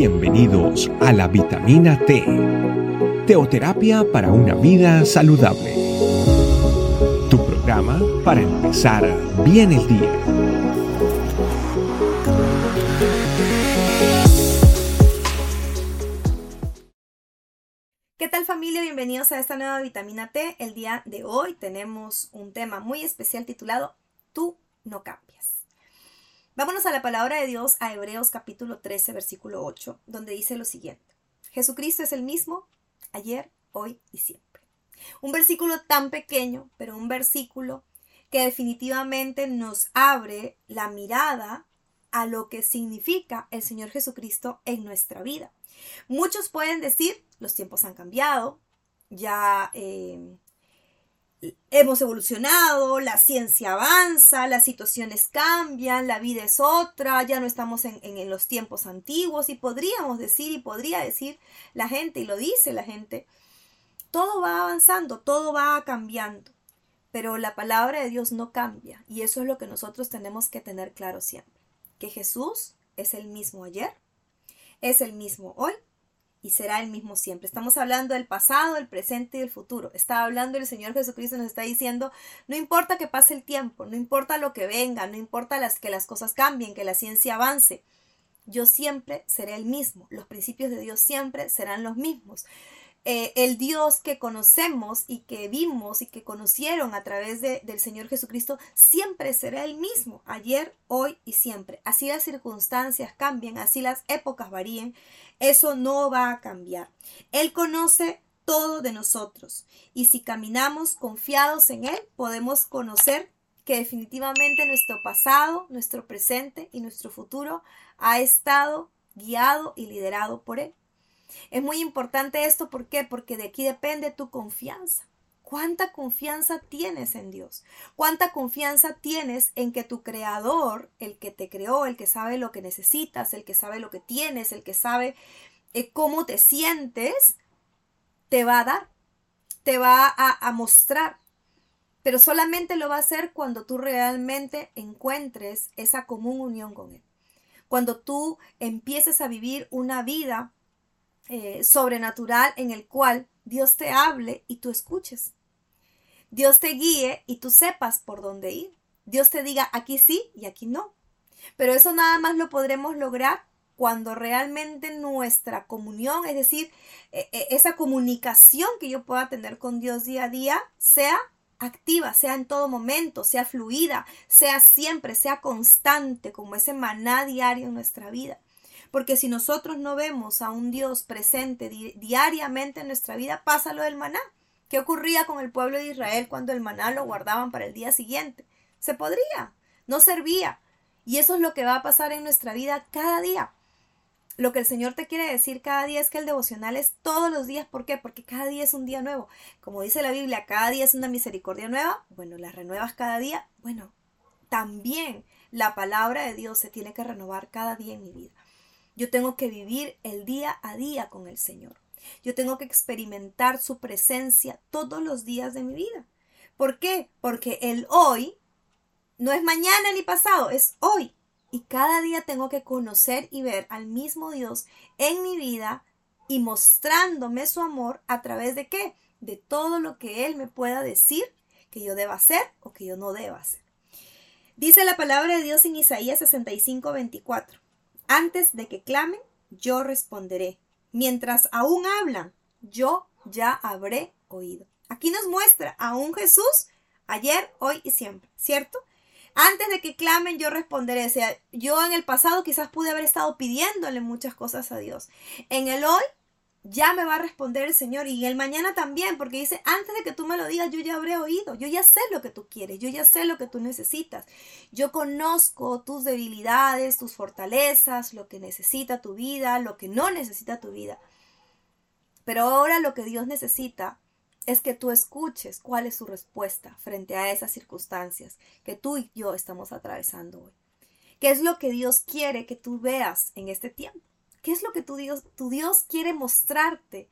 Bienvenidos a la vitamina T, teoterapia para una vida saludable. Tu programa para empezar bien el día. ¿Qué tal familia? Bienvenidos a esta nueva vitamina T. El día de hoy tenemos un tema muy especial titulado Tú no cambias. Vámonos a la palabra de Dios a Hebreos capítulo 13, versículo 8, donde dice lo siguiente. Jesucristo es el mismo ayer, hoy y siempre. Un versículo tan pequeño, pero un versículo que definitivamente nos abre la mirada a lo que significa el Señor Jesucristo en nuestra vida. Muchos pueden decir, los tiempos han cambiado, ya eh, hemos evolucionado, la ciencia avanza, las situaciones cambian, la vida es otra, ya no estamos en, en, los tiempos antiguos y podríamos decir y podría decir la gente y lo dice la gente, todo va avanzando, todo va cambiando, pero la palabra de Dios no cambia y eso es lo que nosotros tenemos que tener claro siempre, que Jesús es el mismo ayer, es el mismo hoy y será el mismo siempre. Estamos hablando del pasado, el presente y el futuro. Está hablando el Señor Jesucristo, nos está diciendo, no importa que pase el tiempo, no importa lo que venga, no importa las, que las cosas cambien, que la ciencia avance. Yo siempre seré el mismo. Los principios de Dios siempre serán los mismos. Eh, el Dios que conocemos y que vimos y que conocieron a través de, del Señor Jesucristo siempre será el mismo, ayer, hoy y siempre. Así las circunstancias cambien, así las épocas varíen, eso no va a cambiar. Él conoce todo de nosotros y si caminamos confiados en Él, podemos conocer que definitivamente nuestro pasado, nuestro presente y nuestro futuro ha estado guiado y liderado por Él. Es muy importante esto, ¿por qué? Porque de aquí depende tu confianza. ¿Cuánta confianza tienes en Dios? ¿Cuánta confianza tienes en que tu creador, el que te creó, el que sabe lo que necesitas, el que sabe lo que tienes, el que sabe eh, cómo te sientes, te va a dar, te va a, a mostrar? Pero solamente lo va a hacer cuando tú realmente encuentres esa común unión con Él. Cuando tú empieces a vivir una vida eh, sobrenatural en el cual Dios te hable y tú escuches. Dios te guíe y tú sepas por dónde ir. Dios te diga aquí sí y aquí no. Pero eso nada más lo podremos lograr cuando realmente nuestra comunión, es decir, e, e, esa comunicación que yo pueda tener con Dios día a día, sea activa, sea en todo momento, sea fluida, sea siempre, sea constante, como ese maná diario en nuestra vida. Porque si nosotros no vemos a un Dios presente diariamente en nuestra vida, pasa lo del maná. ¿Qué ocurría con el pueblo de Israel cuando el maná lo guardaban para el día siguiente? Se podría, no servía. Y eso es lo que va a pasar en nuestra vida cada día. Lo que el Señor te quiere decir cada día es que el devocional es todos los días. ¿Por qué? Porque cada día es un día nuevo. Como dice la Biblia, cada día es una misericordia nueva. Bueno, la renuevas cada día. Bueno, también la palabra de Dios se tiene que renovar cada día en mi vida. Yo tengo que vivir el día a día con el Señor. Yo tengo que experimentar su presencia todos los días de mi vida. ¿Por qué? Porque el hoy no es mañana ni pasado, es hoy. Y cada día tengo que conocer y ver al mismo Dios en mi vida y mostrándome su amor a través de qué? De todo lo que Él me pueda decir que yo deba hacer o que yo no deba hacer. Dice la palabra de Dios en Isaías 65, 24. Antes de que clamen, yo responderé. Mientras aún hablan, yo ya habré oído. Aquí nos muestra a un Jesús ayer, hoy y siempre, ¿cierto? Antes de que clamen, yo responderé. O sea, yo en el pasado quizás pude haber estado pidiéndole muchas cosas a Dios. En el hoy, ya me va a responder el Señor y el mañana también, porque dice, antes de que tú me lo digas, yo ya habré oído, yo ya sé lo que tú quieres, yo ya sé lo que tú necesitas, yo conozco tus debilidades, tus fortalezas, lo que necesita tu vida, lo que no necesita tu vida. Pero ahora lo que Dios necesita es que tú escuches cuál es su respuesta frente a esas circunstancias que tú y yo estamos atravesando hoy. ¿Qué es lo que Dios quiere que tú veas en este tiempo? ¿Qué es lo que tu Dios, tu Dios quiere mostrarte?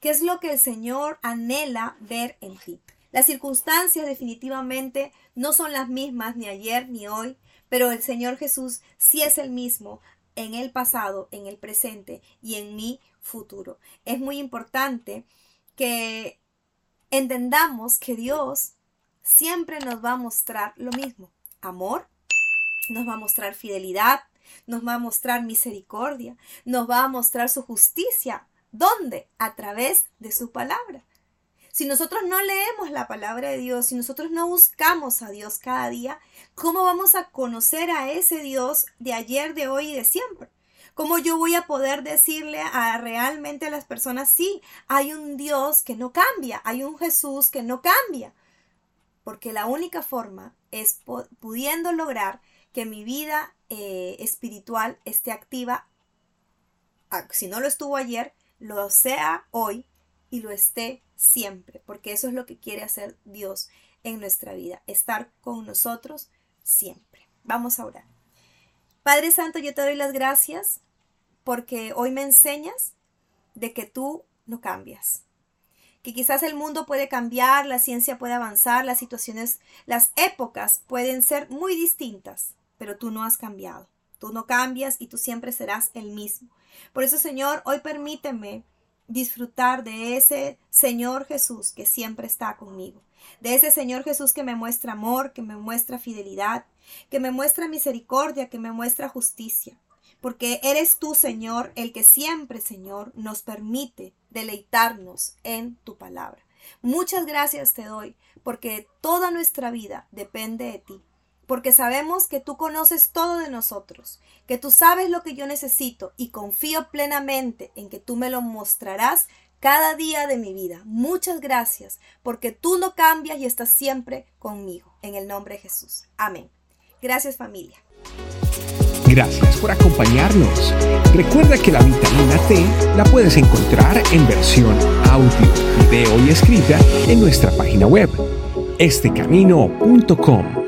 ¿Qué es lo que el Señor anhela ver en ti? Las circunstancias definitivamente no son las mismas ni ayer ni hoy, pero el Señor Jesús sí es el mismo en el pasado, en el presente y en mi futuro. Es muy importante que entendamos que Dios siempre nos va a mostrar lo mismo. Amor, nos va a mostrar fidelidad, nos va a mostrar misericordia, nos va a mostrar su justicia. ¿Dónde? A través de su palabra. Si nosotros no leemos la palabra de Dios, si nosotros no buscamos a Dios cada día, ¿cómo vamos a conocer a ese Dios de ayer, de hoy y de siempre? ¿Cómo yo voy a poder decirle a realmente a las personas, sí, hay un Dios que no cambia, hay un Jesús que no cambia? Porque la única forma es pudiendo lograr que mi vida eh, espiritual esté activa, si no lo estuvo ayer, lo sea hoy y lo esté siempre, porque eso es lo que quiere hacer Dios en nuestra vida, estar con nosotros siempre. Vamos a orar. Padre Santo, yo te doy las gracias porque hoy me enseñas de que tú no cambias. Que quizás el mundo puede cambiar, la ciencia puede avanzar, las situaciones, las épocas pueden ser muy distintas, pero tú no has cambiado. Tú no cambias y tú siempre serás el mismo. Por eso, Señor, hoy permíteme disfrutar de ese Señor Jesús que siempre está conmigo, de ese Señor Jesús que me muestra amor, que me muestra fidelidad, que me muestra misericordia, que me muestra justicia, porque eres tú, Señor, el que siempre, Señor, nos permite deleitarnos en tu palabra. Muchas gracias te doy, porque toda nuestra vida depende de ti porque sabemos que tú conoces todo de nosotros, que tú sabes lo que yo necesito y confío plenamente en que tú me lo mostrarás cada día de mi vida. Muchas gracias, porque tú no cambias y estás siempre conmigo. En el nombre de Jesús. Amén. Gracias familia. Gracias por acompañarnos. Recuerda que la vitamina T la puedes encontrar en versión audio, video y escrita en nuestra página web, estecamino.com.